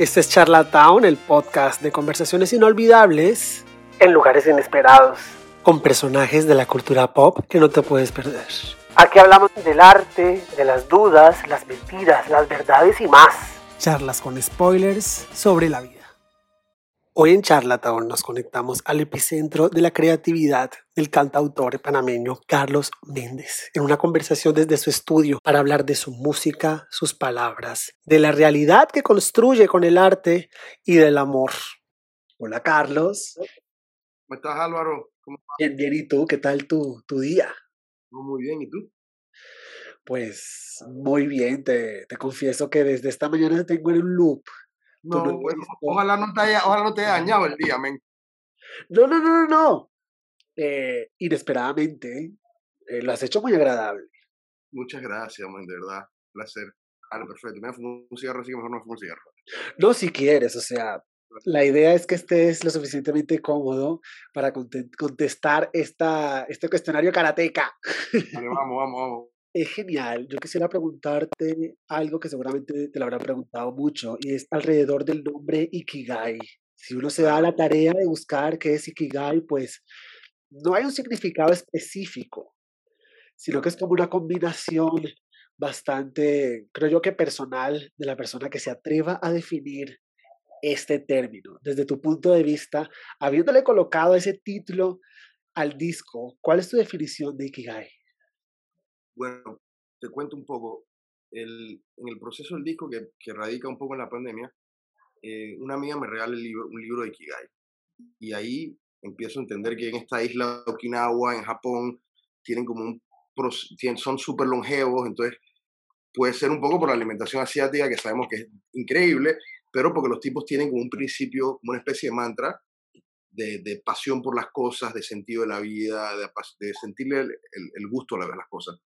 Este es Charlatown, el podcast de conversaciones inolvidables en lugares inesperados, con personajes de la cultura pop que no te puedes perder. Aquí hablamos del arte, de las dudas, las mentiras, las verdades y más. Charlas con spoilers sobre la vida. Hoy en Charlatown nos conectamos al epicentro de la creatividad del cantautor panameño Carlos Méndez, en una conversación desde su estudio para hablar de su música, sus palabras, de la realidad que construye con el arte y del amor. Hola Carlos. ¿Cómo estás Álvaro? ¿Cómo Bien, bien, ¿y tú? ¿Qué tal tu, tu día? Muy bien, ¿y tú? Pues muy bien, te, te confieso que desde esta mañana tengo en un loop no, bueno, ojalá no te haya, ojalá no te haya dañado el día, men. No, no, no, no, no. Eh, inesperadamente, eh, lo has hecho muy agradable. Muchas gracias, man, de verdad. Placer. Ah, perfecto. Me fumo un cigarro, así que mejor no fumo un cigarro. No, si quieres, o sea, la idea es que estés lo suficientemente cómodo para contestar esta, este cuestionario karateca. Vale, vamos, vamos, vamos. Es genial. Yo quisiera preguntarte algo que seguramente te lo habrán preguntado mucho y es alrededor del nombre Ikigai. Si uno se da la tarea de buscar qué es Ikigai, pues no hay un significado específico, sino que es como una combinación bastante, creo yo que personal, de la persona que se atreva a definir este término. Desde tu punto de vista, habiéndole colocado ese título al disco, ¿cuál es tu definición de Ikigai? Bueno, te cuento un poco. El, en el proceso del disco, que, que radica un poco en la pandemia, eh, una amiga me regala el libro, un libro de Ikigai. Y ahí empiezo a entender que en esta isla de Okinawa, en Japón, tienen como un son súper longevos, entonces puede ser un poco por la alimentación asiática, que sabemos que es increíble, pero porque los tipos tienen como un principio, como una especie de mantra de, de pasión por las cosas, de sentido de la vida, de, de sentirle el, el, el, gusto a las cosas.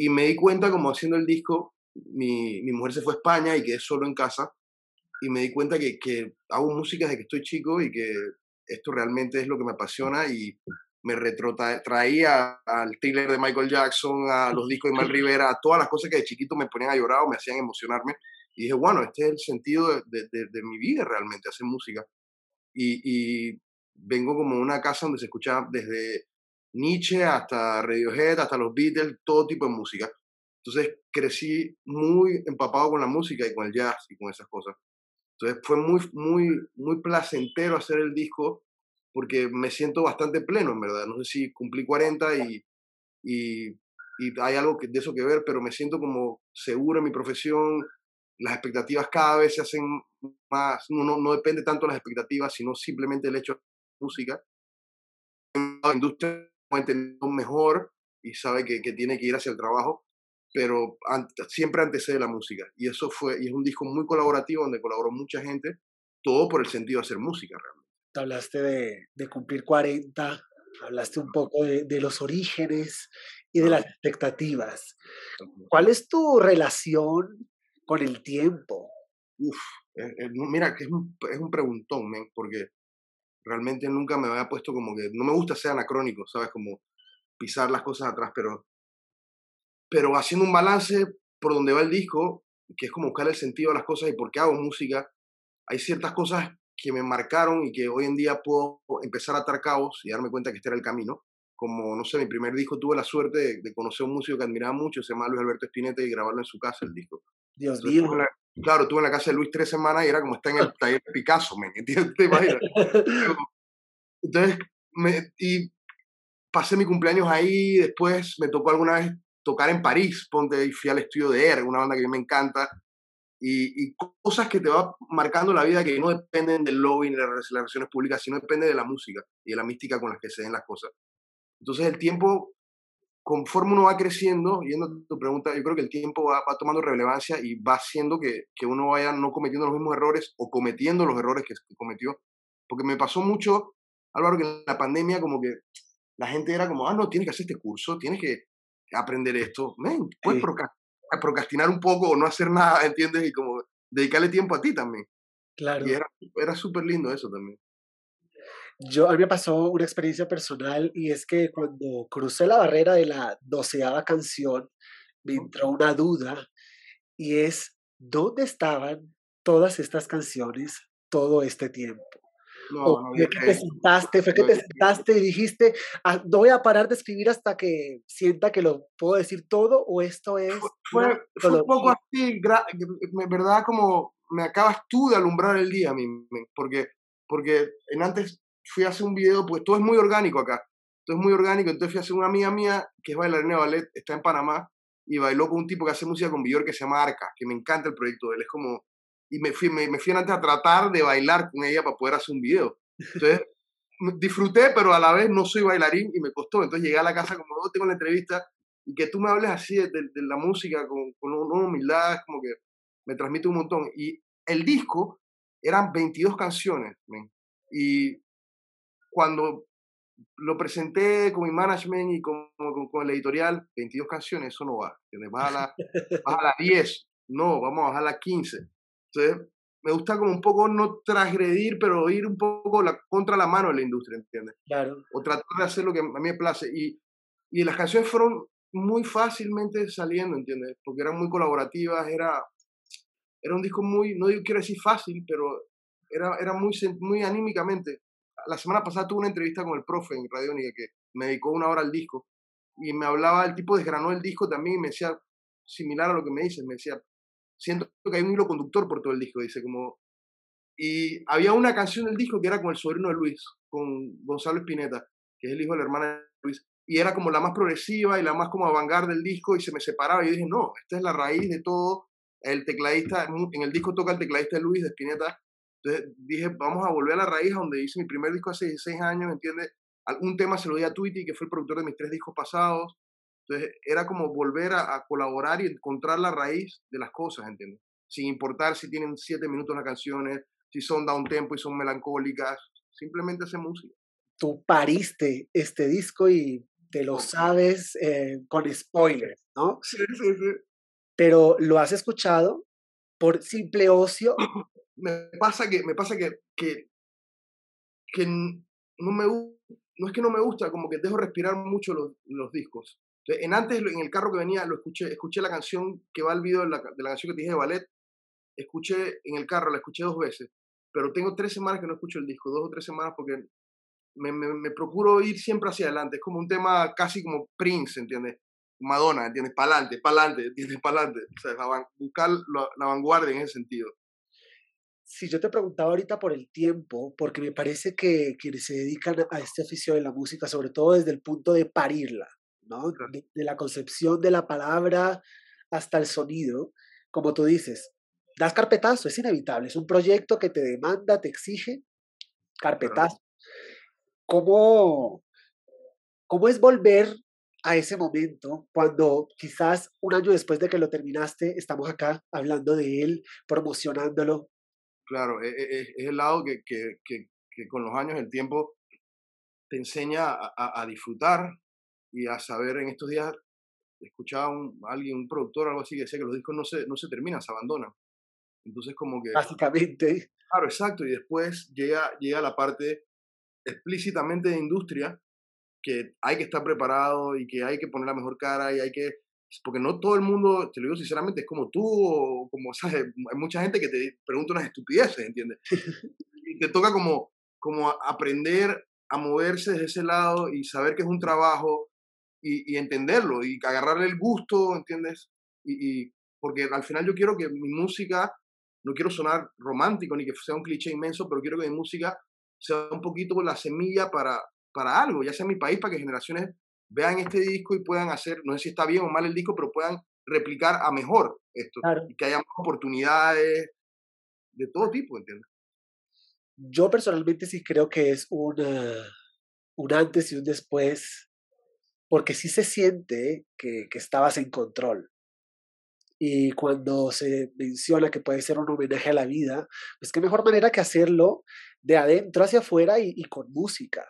Y me di cuenta, como haciendo el disco, mi, mi mujer se fue a España y quedé solo en casa. Y me di cuenta que, que hago música desde que estoy chico y que esto realmente es lo que me apasiona y me retrotraía al thriller de Michael Jackson, a los discos de Mal Rivera, a todas las cosas que de chiquito me ponían a llorar o me hacían emocionarme. Y dije, bueno, este es el sentido de, de, mi vida realmente, hacer música. Y, y, vengo como una casa donde se escucha desde Nietzsche hasta Radiohead, hasta los Beatles, todo tipo de música. Entonces crecí muy empapado con la música y con el jazz y con esas cosas. Entonces fue muy, muy, muy placentero hacer el disco porque me siento bastante pleno, en verdad. No sé si cumplí 40 y, y, y hay algo de eso que ver, pero me siento como seguro en mi profesión. Las expectativas cada vez se hacen más, no, no, depende tanto de las expectativas, sino simplemente el hecho de música. La industria entendido mejor y sabe que, que, tiene que ir hacia el trabajo, pero siempre antecede la música. Y eso fue, y es un disco muy colaborativo donde colaboró mucha gente, todo por el sentido de hacer música realmente. Te hablaste de, de cumplir 40, hablaste un poco de, de los orígenes y de las expectativas. ¿Cuál es tu relación con el tiempo? Uf, eh, eh, mira, que es un, es un preguntón, men, porque realmente nunca me había puesto como que, no me gusta ser anacrónico, ¿sabes? Como pisar las cosas atrás, pero, pero haciendo un balance por donde va el disco, que es como buscar el sentido de las cosas y por qué hago música, hay ciertas cosas que me marcaron y que hoy en día puedo empezar a atar cabos y darme cuenta que este era el camino. Como, no sé, mi primer disco tuve la suerte de, de conocer a un músico que admiraba mucho, se llama Luis Alberto Espinete, y grabarlo en su casa, el disco. Dios mío. Claro, estuve en la casa de Luis tres semanas y era como estar en el taller de Picasso, ¿me entiendes? ¿Te imaginas? Entonces, me, y pasé mi cumpleaños ahí, después me tocó alguna vez tocar en París, ponte y fui al estudio de ER, una banda que a mí me encanta, y, y, cosas que te va marcando la vida que no dependen del lobby ni de las relaciones públicas, sino depende de la música y de la mística con la que se den las cosas. Entonces el tiempo conforme uno va creciendo, yendo a tu pregunta, yo creo que el tiempo va, va tomando relevancia y va haciendo que, que, uno vaya no cometiendo los mismos errores o cometiendo los errores que, que, cometió. Porque me pasó mucho, Álvaro, que en la pandemia como que la gente era como, ah, no, tienes que hacer este curso, tienes que aprender esto. Men, puedes sí. procrastinar un poco o no hacer nada, ¿entiendes? Y como dedicarle tiempo a ti también. Claro. Y era, era súper lindo eso también. Yo, a mí me pasó una experiencia personal y es que cuando crucé la barrera de la doceava canción, me entró una duda y es, ¿dónde estaban todas estas canciones todo este tiempo? No, no, fue que te sentaste, fue que te sentaste y dijiste, ah, no voy a parar de escribir hasta que sienta que lo puedo decir todo, o esto es. Fue, fue un poco así, verdad, como me acabas tú de alumbrar el día porque, porque en antes fui a hacer un video, pues todo es muy orgánico acá, todo es muy orgánico, entonces fui a hacer una amiga mía que es bailarina de ballet, está en Panamá, y bailó con un tipo que hace música con Villor que se llama Arca, que me encanta el proyecto de él, es como, y me fui, me, me fui antes a tratar de bailar con ella para poder hacer un video. Entonces, disfruté, pero a la vez no soy bailarín y me costó. Entonces llegué a la casa como, no tengo la entrevista y que tú me hables así de, la música con, con, una humildad, como que me transmite un montón. Y el disco eran 22 canciones, y cuando lo presenté con mi management y con, con, el editorial, 22 canciones, eso no va. Vas a, la, vas a las 10, no, vamos a bajar a las 15. Entonces, me gusta como un poco no transgredir, pero ir un poco la, contra la mano de la industria, ¿entiendes? Claro. O tratar de hacer lo que a mí me place. Y, y las canciones fueron muy fácilmente saliendo, ¿entiendes? Porque eran muy colaborativas, era, era un disco muy, no quiero decir fácil, pero era, era muy, muy anímicamente. La semana pasada tuve una entrevista con el profe en Radio Única que me dedicó una hora al disco y me hablaba, el tipo desgranó el disco también y me decía, similar a lo que me dices, me decía, siento que hay un hilo conductor por todo el disco, dice, como... Y había una canción del disco que era con el sobrino de Luis, con Gonzalo Espineta, que es el hijo de la hermana de Luis, y era como la más progresiva y la más como avangar del disco, y se me separaba, y yo dije, no, esta es la raíz de todo, el tecladista, en el disco toca el tecladista Luis, de Espineta, entonces dije, vamos a volver a la raíz, donde hice mi primer disco hace 16 años, ¿entiendes? Un tema se lo di a Tweety, que fue el productor de mis tres discos pasados, entonces era como volver a, colaborar y encontrar la raíz de las cosas, ¿entiendes? Sin importar si tienen siete minutos las canciones, si son down tempo y son melancólicas, simplemente hacer música. Tú pariste este disco y te lo sabes eh, con spoilers, ¿no? Sí, sí, sí. Pero lo has escuchado por simple ocio. me pasa que, me pasa que, que, que no me no es que no me gusta, como que dejo respirar mucho los, los discos. En antes, en el carro que venía, lo escuché, escuché la canción que va al video de la, de la canción que te dije de ballet, escuché en el carro, la escuché dos veces, pero tengo tres semanas que no escucho el disco, dos o tres semanas porque me, me, procuro ir siempre hacia adelante, es como un tema casi como Prince, ¿entiendes? Madonna, ¿entiendes? Para adelante, ¿entiendes? Para adelante, o sea, buscar la vanguardia en ese sentido si yo te preguntaba ahorita por el tiempo, porque me parece que quienes se dedican a este oficio de la música, sobre todo desde el punto de parirla, ¿no? De, la concepción de la palabra hasta el sonido, como tú dices, das carpetazo, es inevitable, es un proyecto que te demanda, te exige, carpetazo. ¿Cómo, ¿Cómo es volver a ese momento cuando quizás un año después de que lo terminaste, estamos acá hablando de él, promocionándolo? Claro, es, e, es el lado que, que, que, con los años el tiempo te enseña a, a, disfrutar y a saber en estos días escuchaba un, alguien, un productor algo así que decía que los discos no se, no se terminan, se abandonan. Entonces como que... Básicamente. Claro, exacto. Y después llega, llega la parte explícitamente de industria que hay que estar preparado y que hay que poner la mejor cara y hay que... Porque no todo el mundo, te lo digo sinceramente, es como tú o como, ¿sabes? Hay mucha gente que te pregunta unas estupideces, ¿entiendes? y te toca como, como aprender a moverse desde ese lado y saber que es un trabajo y, entenderlo y agarrarle el gusto, ¿entiendes? Y, porque al final yo quiero que mi música, no quiero sonar romántico ni que sea un cliché inmenso, pero quiero que mi música sea un poquito la semilla para, para algo, ya sea en mi país, para que generaciones vean este disco y puedan hacer, no sé si está bien o mal el disco, pero puedan replicar a mejor esto. Y que haya más oportunidades de todo tipo, ¿entiendes? Yo personalmente sí creo que es una, un antes y un después porque sí se siente que, que estabas en control. Y cuando se menciona que puede ser un homenaje a la vida, pues qué mejor manera que hacerlo de adentro hacia afuera y, y con música.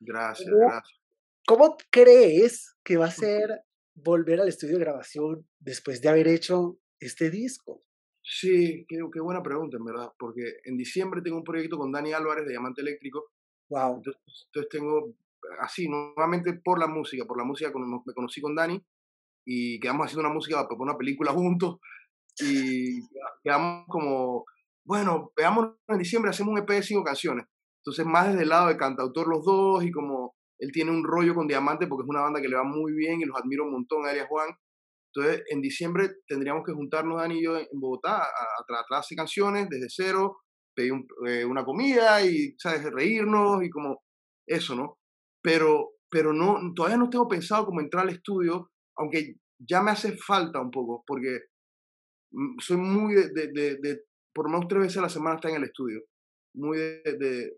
Gracias, gracias. ¿Cómo crees que va a ser volver al estudio de grabación después de haber hecho este disco? Sí, qué, qué, buena pregunta, en verdad, porque en diciembre tengo un proyecto con Dani Álvarez de Diamante Eléctrico. Wow. Entonces, entonces tengo así, nuevamente por la música, por la música me conocí con Dani y quedamos haciendo una música para una película juntos y quedamos como, bueno, veámonos en diciembre, hacemos un EP de cinco canciones. Entonces, más desde el lado de cantautor los dos y como él tiene un rollo con Diamante porque es una banda que le va muy bien y los admiro un montón, a Juan. Entonces, en diciembre tendríamos que juntarnos, Dani y yo, en Bogotá, a, a, canciones desde cero, pedir eh, una comida y, ¿sabes?, reírnos y como eso, ¿no? Pero, pero no, todavía no tengo pensado como entrar al estudio, aunque ya me hace falta un poco, porque mm, soy muy de, de, de, por lo menos tres veces a la semana estar en el estudio, muy de,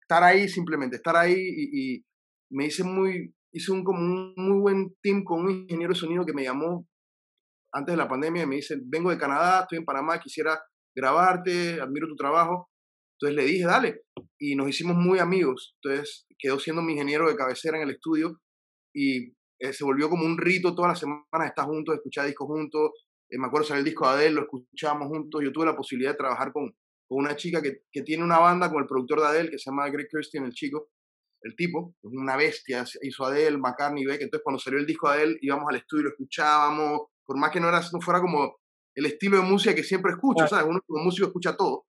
estar ahí simplemente, estar ahí y, y me hice muy, hice un, como un muy buen team con un ingeniero de sonido que me llamó antes de la pandemia y me dice, vengo de Canadá, estoy en Panamá, quisiera grabarte, admiro tu trabajo. Entonces le dije, dale. Y nos hicimos muy amigos. Entonces quedó siendo mi ingeniero de cabecera en el estudio y eh, se volvió como un rito todas las semanas estar juntos, escuchar discos juntos. Eh, me acuerdo salir el disco de Adele, lo escuchábamos juntos. Yo tuve la posibilidad de trabajar con, con una chica que, que, tiene una banda con el productor de Adele, que se llama Greg Kirsten, el chico, el tipo, es una bestia, hizo Adele, McCartney, Beck. Entonces cuando salió el disco de Adele íbamos al estudio y lo escuchábamos, por más que no, era, no fuera como el estilo de música que siempre escucho, ¿sabes? Uno como músico escucha todo.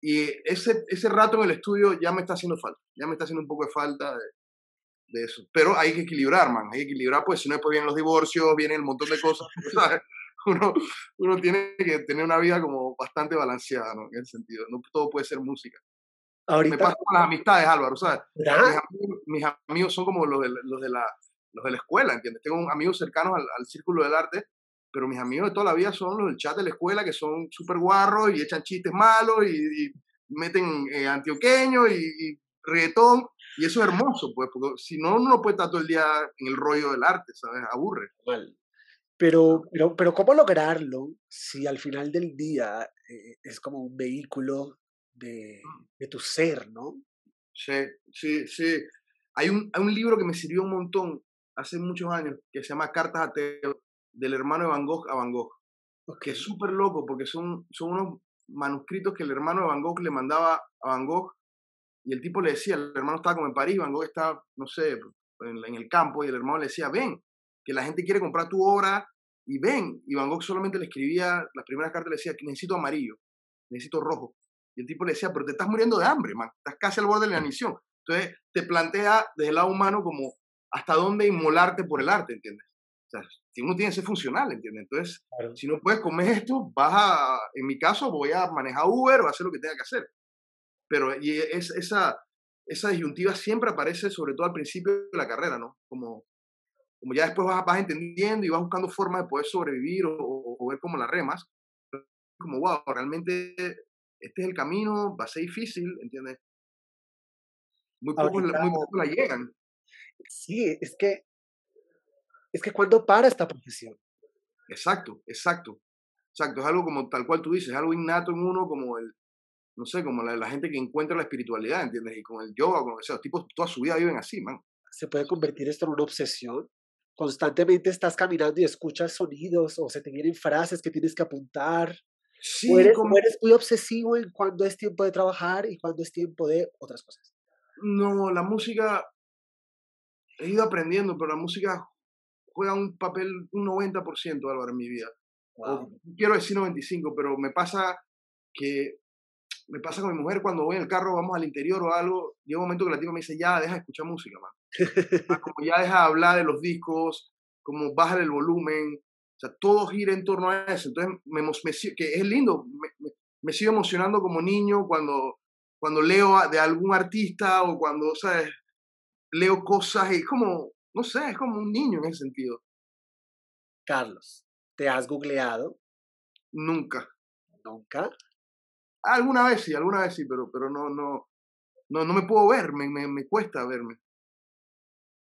Y ese, ese rato en el estudio ya me está haciendo falta, ya me está haciendo un poco de falta de, eso. Pero hay que equilibrar, man, hay que equilibrar, pues si no después vienen los divorcios, vienen un montón de cosas, ¿sabes? Uno, uno tiene que tener una vida como bastante balanceada, ¿no? En ese sentido, no todo puede ser música. Ahorita... Me pasa con las amistades, Álvaro, ¿sabes? Mis amigos, mis amigos, son como los de, los de, la, los de la escuela, ¿entiendes? Tengo amigos cercanos al, al círculo del arte pero mis amigos de toda la vida son los del chat de la escuela que son súper guarros y echan chistes malos y, meten eh, antioqueño y, y, reggaetón. Y eso es hermoso, pues, porque si no, uno no puede estar todo el día en el rollo del arte, ¿sabes? Aburre. Pero, pero, pero ¿cómo lograrlo si al final del día eh, es como un vehículo de, mm. de, tu ser, ¿no? Sí, sí, sí. Hay un, hay un libro que me sirvió un montón hace muchos años que se llama Cartas a Teo del hermano de Van Gogh a Van Gogh. Que es súper loco porque son, son unos manuscritos que el hermano de Van Gogh le mandaba a Van Gogh y el tipo le decía, el hermano estaba como en París, Van Gogh estaba, no sé, en, el campo y el hermano le decía, ven, que la gente quiere comprar tu obra y ven. Y Van Gogh solamente le escribía, las primeras cartas le decía, necesito amarillo, necesito rojo. Y el tipo le decía, pero te estás muriendo de hambre, man, estás casi al borde de la inanición. Entonces te plantea desde el lado humano como hasta dónde inmolarte por el arte, ¿entiendes? si uno tiene que ser funcional, ¿entiendes? Entonces, si no puedes comer esto, vas a, en mi caso, voy a manejar Uber o hacer lo que tenga que hacer. Pero y es, esa, esa disyuntiva siempre aparece, sobre todo al principio de la carrera, ¿no? Como, como ya después vas, vas entendiendo y vas buscando formas de poder sobrevivir o, o, ver cómo las remas. Como, wow, realmente este es el camino, va a ser difícil, ¿entiendes? Muy pocos, muy pocos la llegan. Sí, es que es que cuando para esta profesión. Exacto, exacto. Exacto, es algo como tal cual tú dices, es algo innato en uno como el, no sé, como la, gente que encuentra la espiritualidad, ¿entiendes? Y con el yoga, con lo que sea, los tipos toda su vida viven así, man. Se puede convertir esto en una obsesión. Constantemente estás caminando y escuchas sonidos o se te vienen frases que tienes que apuntar. Sí, o eres, como... eres muy obsesivo en cuando es tiempo de trabajar y cuando es tiempo de otras cosas. No, la música he ido aprendiendo, pero la música juega un papel un 90%, Álvaro, en mi vida. quiero decir 95, pero me pasa que me pasa con mi mujer cuando voy en el carro, vamos al interior o algo, llega un momento que la tía me dice, ya, deja de escuchar música, man. Ah, como ya deja de hablar de los discos, como baja el volumen, o sea, todo gira en torno a eso. Entonces, me, que es lindo, me, me, sigo emocionando como niño cuando, cuando leo de algún artista o cuando, ¿sabes? Leo cosas y es como, no sé, es como un niño en ese sentido. Carlos, ¿te has googleado? Nunca. ¿Nunca? Alguna vez sí, alguna vez sí, pero, pero no, no, no, no me puedo ver, me, me, me cuesta verme.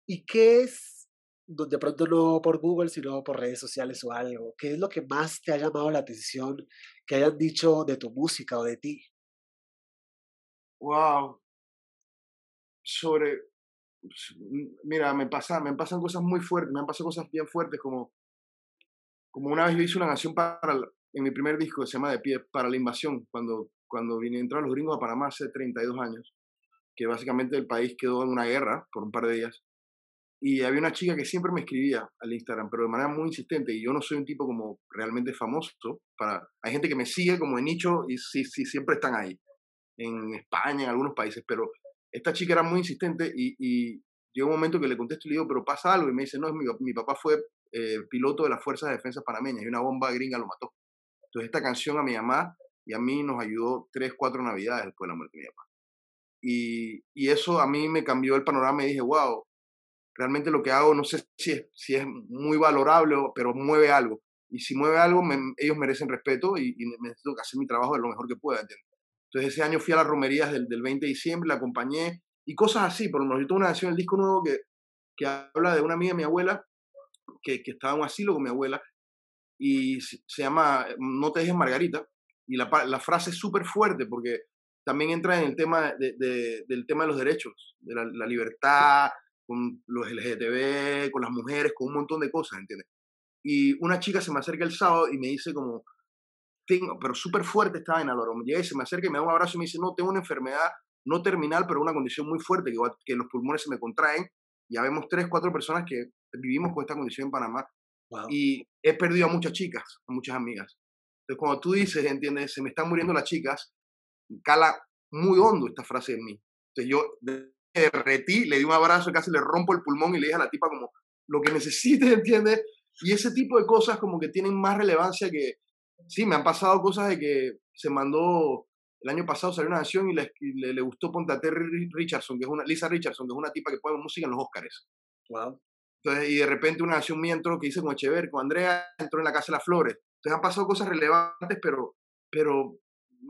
¿Y qué es, de pronto no por Google, sino por redes sociales o algo, qué es lo que más te ha llamado la atención que hayan dicho de tu música o de ti? Wow. Sobre, pues, mira, me, pasa, me pasan cosas muy fuertes, me han pasado cosas bien fuertes como, como una vez yo hice una canción para, en mi primer disco se llama De Pie, para la invasión, cuando, cuando vine, entraron los gringos a Panamá hace 32 años, que básicamente el país quedó en una guerra por un par de días. Y había una chica que siempre me escribía al Instagram, pero de manera muy insistente, y yo no soy un tipo como realmente famoso, para, hay gente que me sigue como de nicho y sí, sí, siempre están ahí, en España, en algunos países, pero esta chica era muy insistente y, y llegó un momento que le contesto y le digo, pero pasa algo, y me dice, no, mi, mi papá fue eh, piloto de las Fuerzas de Defensa Panameñas y una bomba gringa lo mató. Entonces esta canción a mi mamá y a mí nos ayudó tres, cuatro navidades después de la muerte de mi papá. Y, y eso a mí me cambió el panorama y dije, wow, realmente lo que hago no sé si es, si es muy valorable, pero mueve algo. Y si mueve algo, ellos merecen respeto y, necesito hacer mi trabajo de lo mejor que pueda. Entonces ese año fui a las romerías del, del 20 de diciembre, la acompañé y cosas así. Por lo menos yo tengo una canción, el disco nuevo que, que habla de una amiga de mi abuela que, que estaba en un asilo con mi abuela y se, llama No te dejes Margarita. Y la, la frase es súper fuerte porque también entra en el tema de, del tema de los derechos, de la, la libertad, con los LGTB, con las mujeres, con un montón de cosas, ¿entiendes? Y una chica se me acerca el sábado y me dice como, tengo, pero súper fuerte estaba en Álvaro, llega y se me acerca y me da un abrazo y me dice, no, tengo una enfermedad no terminal, pero una condición muy fuerte, que, que los pulmones se me contraen. Ya vemos tres, cuatro personas que vivimos con esta condición en Panamá. Y he perdido a muchas chicas, a muchas amigas. Entonces, cuando tú dices, ¿entiendes? Se me están muriendo las chicas, cala muy hondo esta frase en mí. Entonces, yo derretí, le di un abrazo, casi le rompo el pulmón y le dije a la tipa como, lo que necesites, ¿entiendes? Y ese tipo de cosas como que tienen más relevancia que, sí, me han pasado cosas de que se mandó, el año pasado salió una canción y le, le, gustó Ponte a Terry Richardson, que es una, Lisa Richardson, que es una tipa que pone música en los Oscars. Wow. Entonces, y de repente una canción mía entró que hice con Echever, con Andrea, entró en la Casa de las Flores. Entonces han pasado cosas relevantes, pero, pero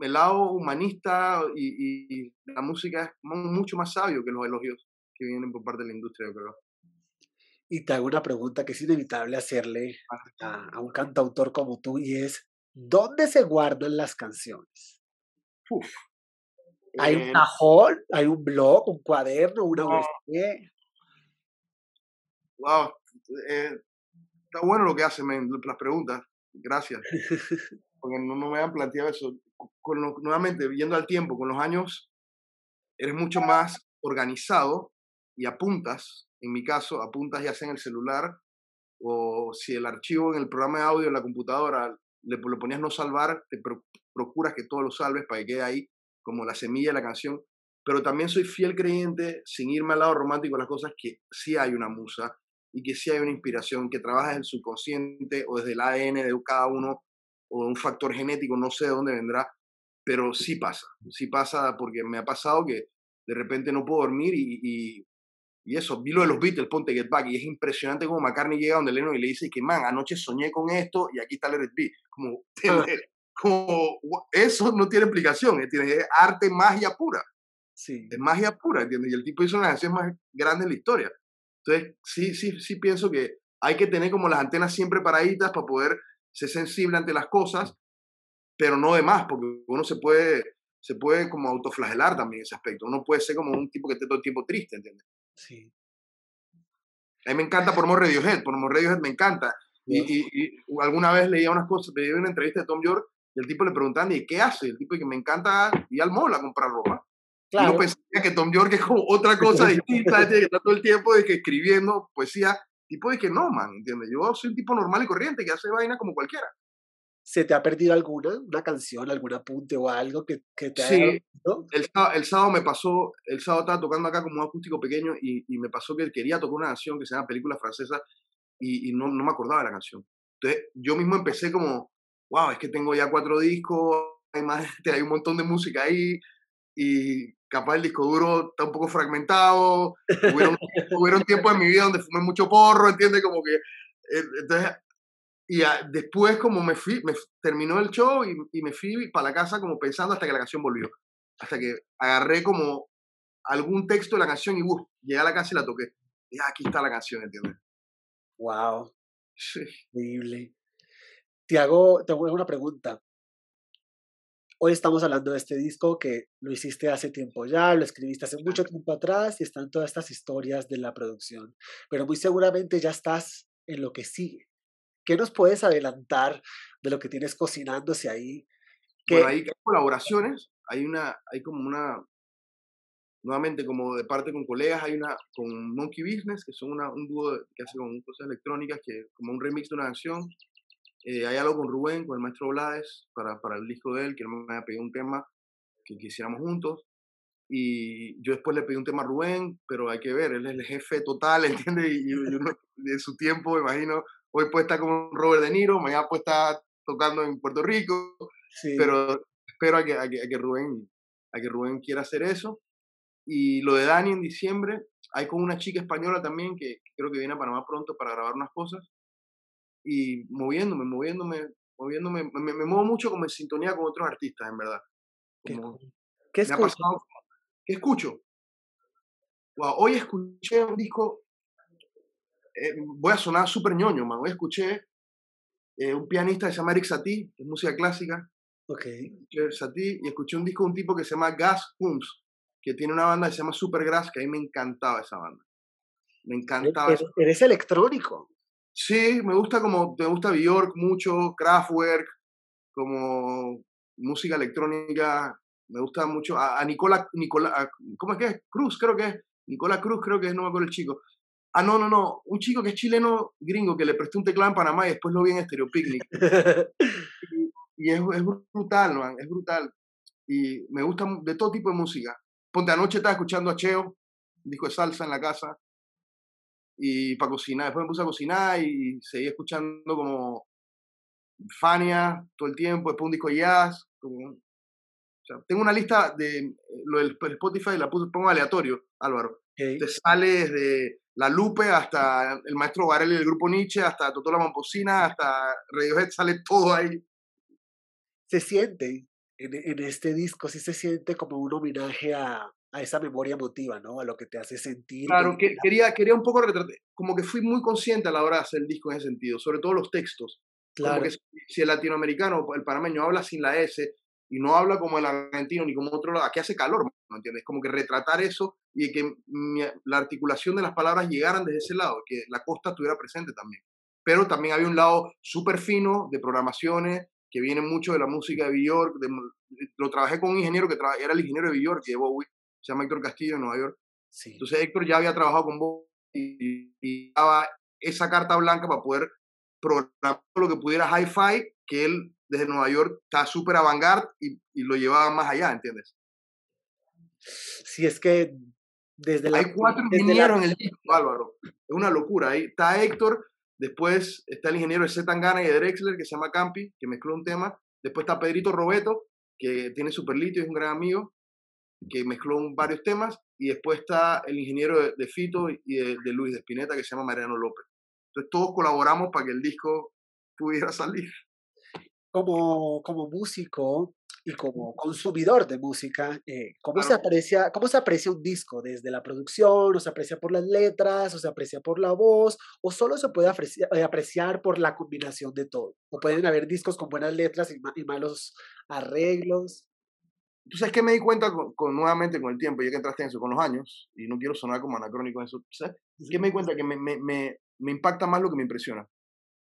el lado humanista y, la música es mucho más sabio que los elogios que vienen por parte de la industria, yo creo. Y te hago una pregunta que es inevitable hacerle a, un cantautor como tú y es, ¿dónde se guardan las canciones? ¿Hay un eh, cajón? ¿Hay un blog, un cuaderno, una no. Wow, eh, está bueno lo que hacen, las preguntas. Gracias. Porque no, no me han planteado eso con nuevamente, viendo al tiempo, con los años, eres mucho más organizado y apuntas, en mi caso, apuntas ya sea en el celular o si el archivo en el programa de audio en la computadora le, lo ponías no salvar, te procuras que todo lo salves para que quede ahí como la semilla de la canción. Pero también soy fiel creyente, sin irme al lado romántico de las cosas, que sí hay una musa y que sí hay una inspiración, que trabajas en el subconsciente o desde el ADN de cada uno o un factor genético, no sé de dónde vendrá, pero sí pasa, sí pasa porque me ha pasado que de repente no puedo dormir y, y, y eso, vi lo de los Beatles, ponte Get Back, y es impresionante como McCartney llega donde Lennon y le dice que, man, anoche soñé con esto y aquí está el R&B, como, como, eso no tiene explicación, tiene es arte, magia pura. Sí. Es magia pura, ¿entiendes? Y el tipo hizo una canción más grande de la historia. Entonces, sí, sí, sí pienso que hay que tener como las antenas siempre paraditas para poder ser sensible ante las cosas, pero no de más, porque uno se puede, se puede como autoflagelar también ese aspecto. Uno puede ser como un tipo que esté todo el tiempo triste, ¿entiendes? Sí. A mí me encanta por amor Radiohead, por amor Radiohead me encanta. Y, y, alguna vez leía unas cosas, leí una entrevista de Tom York y el tipo le preguntaban, ¿y qué hace? El tipo que me encanta ir al mall a comprar ropa. Claro. Y yo pensaba que Tom York es como otra cosa distinta, que está todo el tiempo de que escribiendo poesía tipo de que no, man, ¿entiendes? Yo soy un tipo normal y corriente que hace vaina como cualquiera. ¿Se te ha perdido alguna, una canción, algún apunte o algo que, que te sí, haya el, el, sábado me pasó, el sábado estaba tocando acá como un acústico pequeño y, y me pasó que quería tocar una canción que se llama Película Francesa y, y no, no, me acordaba de la canción. Entonces yo mismo empecé como, wow, es que tengo ya cuatro discos, hay, más, hay un montón de música ahí y capaz el disco duro está un poco fragmentado, hubieron, hubieron tiempos en mi vida donde fumé mucho porro, ¿entiendes? Como que, entonces, y después como me fui, me terminó el show y, y, me fui para la casa como pensando hasta que la canción volvió, hasta que agarré como algún texto de la canción y uh, llegué a la casa y la toqué. Y ah, aquí está la canción, ¿entiendes? Wow. Increíble. Te hago, te hago una pregunta. Hoy estamos hablando de este disco que lo hiciste hace tiempo ya, lo escribiste hace mucho tiempo atrás y están todas estas historias de la producción, pero muy seguramente ya estás en lo que sigue. ¿Qué nos puedes adelantar de lo que tienes cocinándose ahí? Bueno, hay colaboraciones, hay una, hay como una, nuevamente como de parte con colegas, hay una con Monkey Business, que son una, un dúo que hace con cosas electrónicas, que como un remix de una canción. Eh, hay algo con Rubén, con el maestro Blades, para, para el disco de él, que él me había pedido un tema que quisiéramos juntos. Y yo después le pedí un tema a Rubén, pero hay que ver, él es el jefe total, ¿entiendes? Y, en su tiempo, imagino, hoy puede estar con Robert De Niro, mañana puede estar tocando en Puerto Rico, pero espero a que, a que, a que, Rubén, a que Rubén quiera hacer eso. Y lo de Dani en diciembre, hay con una chica española también que, creo que viene a Panamá pronto para grabar unas cosas. Y moviéndome, moviéndome, moviéndome, me, me muevo mucho como en sintonía con otros artistas, en verdad. Como, ¿Qué, ¿Qué ¿Qué escucho? hoy escuché un disco, eh, voy a sonar súper ñoño, man. Hoy escuché eh, un pianista que se llama Eric Satie, es música clásica. Ok. Satie, y escuché un disco de un tipo que se llama Gas Hums, que tiene una banda que se llama Supergrass, que a mí me encantaba esa banda. Me encantaba. Eres, eres electrónico. Sí, me gusta como, me gusta Bjork mucho, Kraftwerk, como música electrónica me gusta mucho a, Nicola, Nicola ¿cómo es que es? Cruz, creo que es. Nicola Cruz, creo que es, no me acuerdo el chico. Ah, no, no, no, un chico que es chileno gringo que le presté un teclado en Panamá y después lo vi en Stereo Picnic. y, es, es, brutal, man, es brutal. Y me gusta de todo tipo de música. Ponte, anoche estaba escuchando a Cheo, un disco de salsa en la casa, y para cocinar. Después me puse a cocinar y seguí escuchando como Fania todo el tiempo, después un disco jazz, como tengo una lista de eh, lo del Spotify, la pongo aleatorio, Álvaro. Te sale desde La Lupe hasta el maestro Varela del grupo Nietzsche, hasta Totó la Mamposina, hasta Radiohead, sale todo ahí. Se siente en, en, este disco, sí se siente como un homenaje a, a esa memoria emotiva, ¿no? A lo que te hace sentir. Claro, que, quería, quería un poco retratar, como que fui muy consciente a la hora de hacer el disco en ese sentido, sobre todo los textos. Claro. Como que si el latinoamericano, el panameño habla sin la S, y no habla como el argentino ni como otro lado. Aquí hace calor, ¿me entiendes? Como que retratar eso y que la articulación de las palabras llegaran desde ese lado, que la costa estuviera presente también. Pero también había un lado súper fino de programaciones que viene mucho de la música de Bjork. lo trabajé con un ingeniero que era el ingeniero de Bjork, de Bowie, se llama Héctor Castillo en Nueva York. Sí. Entonces Héctor ya había trabajado con Bowie y, y daba esa carta blanca para poder programar lo que pudiera hi-fi, que él desde Nueva York está súper avant y, y, lo llevaba más allá, ¿entiendes? Si es que desde la... Hay cuatro ingenieros en el disco, Álvaro. Es una locura. Ahí está Héctor, después está el ingeniero de Zetangana y de Drexler, que se llama Campi, que mezcló un tema. Después está Pedrito Robeto, que tiene Superlito y es un gran amigo, que mezcló varios temas. Y después está el ingeniero de, Fito y de, de Luis de Spinetta, que se llama Mariano López. Entonces todos colaboramos para que el disco pudiera salir como, como músico y como consumidor de música, eh, ¿cómo, se aprecia, ¿cómo se aprecia un disco? ¿Desde la producción? ¿O se aprecia por las letras? ¿O se aprecia por la voz? ¿O solo se puede apreciar, eh, apreciar por la combinación de todo? ¿O pueden haber discos con buenas letras y, malos arreglos? Entonces, es que me di cuenta con, nuevamente con el tiempo, ya que entraste en eso, con los años, y no quiero sonar como anacrónico en eso, ¿sabes? Es que me di cuenta que me, me, me, me impacta más lo que me impresiona.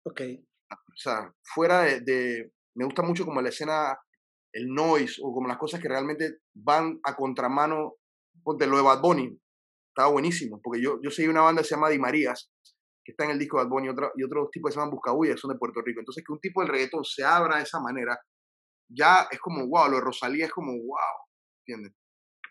Ok o sea, fuera de, me gusta mucho como la escena, el noise o como las cosas que realmente van a contramano, ponte lo de Bad Bunny, estaba buenísimo, porque yo, yo seguí una banda que se llama Di Marías, que está en el disco de Bad Bunny, y, otro, y otros tipos que se llaman Buscabulla, son de Puerto Rico. Entonces, que un tipo del reggaetón se abra de esa manera, ya es como wow, lo de Rosalía es como wow, ¿entiendes?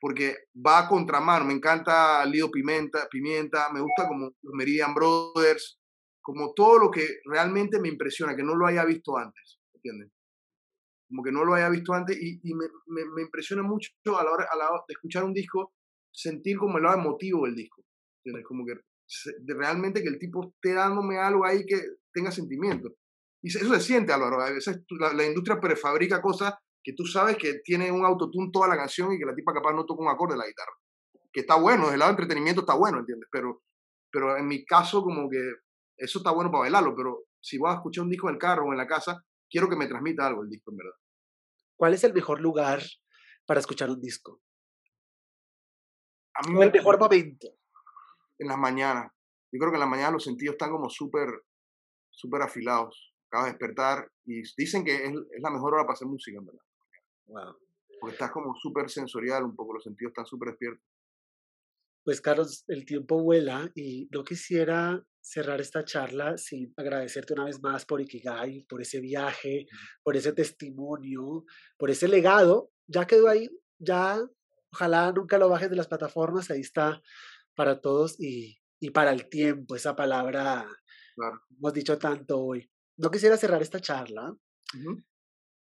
Porque va a contramano, me encanta Lido Pimenta, Pimienta, me gusta como los Meridian Brothers, como todo lo que realmente me impresiona, que no lo haya visto antes, ¿entiendes? Como que no lo haya visto antes y, me, me, impresiona mucho a la, hora, a la hora de escuchar un disco, sentir como el lado emotivo del disco, ¿entiendes? Como que realmente que el tipo esté dándome algo ahí que tenga sentimiento. Y eso se siente, Álvaro. A veces la, la industria prefabrica cosas que tú sabes que tiene un autotune toda la canción y que la tipa capaz no toca un acorde de la guitarra. Que está bueno, desde el lado de entretenimiento está bueno, ¿entiendes? Pero, pero en mi caso como que eso está bueno para bailarlo, pero si voy a escuchar un disco en el carro o en la casa, quiero que me transmita algo el disco, en verdad. ¿Cuál es el mejor lugar para escuchar un disco? A mí el mejor momento. En las mañanas. Yo creo que en las mañanas los sentidos están como súper, súper afilados. Acabas de despertar y dicen que es, es, la mejor hora para hacer música, en verdad. Wow. Porque estás como súper sensorial un poco, los sentidos están súper despiertos. Pues Carlos, el tiempo vuela y no quisiera cerrar esta charla sin agradecerte una vez más por Ikigai, por ese viaje, por ese testimonio, por ese legado. Ya quedó ahí, ya ojalá nunca lo bajes de las plataformas, ahí está para todos y, y para el tiempo, esa palabra hemos dicho tanto hoy. No quisiera cerrar esta charla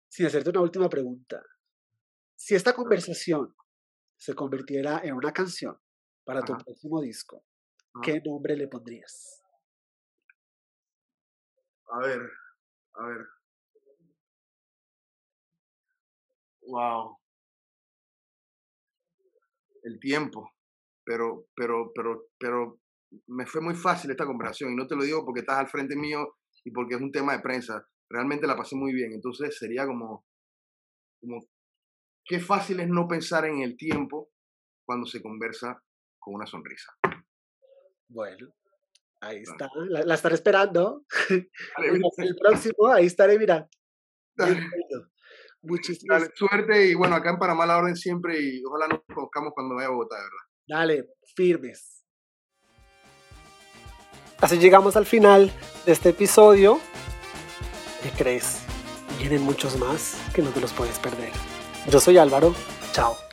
sin hacerte una última pregunta. Si esta conversación se convirtiera en una canción para tu próximo disco, ¿qué nombre le pondrías? A ver, a ver. Wow. El tiempo. Pero, pero, pero, pero me fue muy fácil esta conversación y no te lo digo porque estás al frente mío y porque es un tema de prensa. Realmente la pasé muy bien. Entonces sería como, como, qué fácil es no pensar en el tiempo cuando se conversa con una sonrisa. Bueno, Ahí está, la, estaré esperando. el próximo, ahí estaré, mira. Muchísimas suerte y bueno, acá en Panamá la orden siempre y ojalá nos conozcamos cuando vaya a Bogotá, ¿verdad? Dale, firmes. Así llegamos al final de este episodio. ¿Qué crees? Vienen muchos más que no te los puedes perder. Yo soy Álvaro. Chao.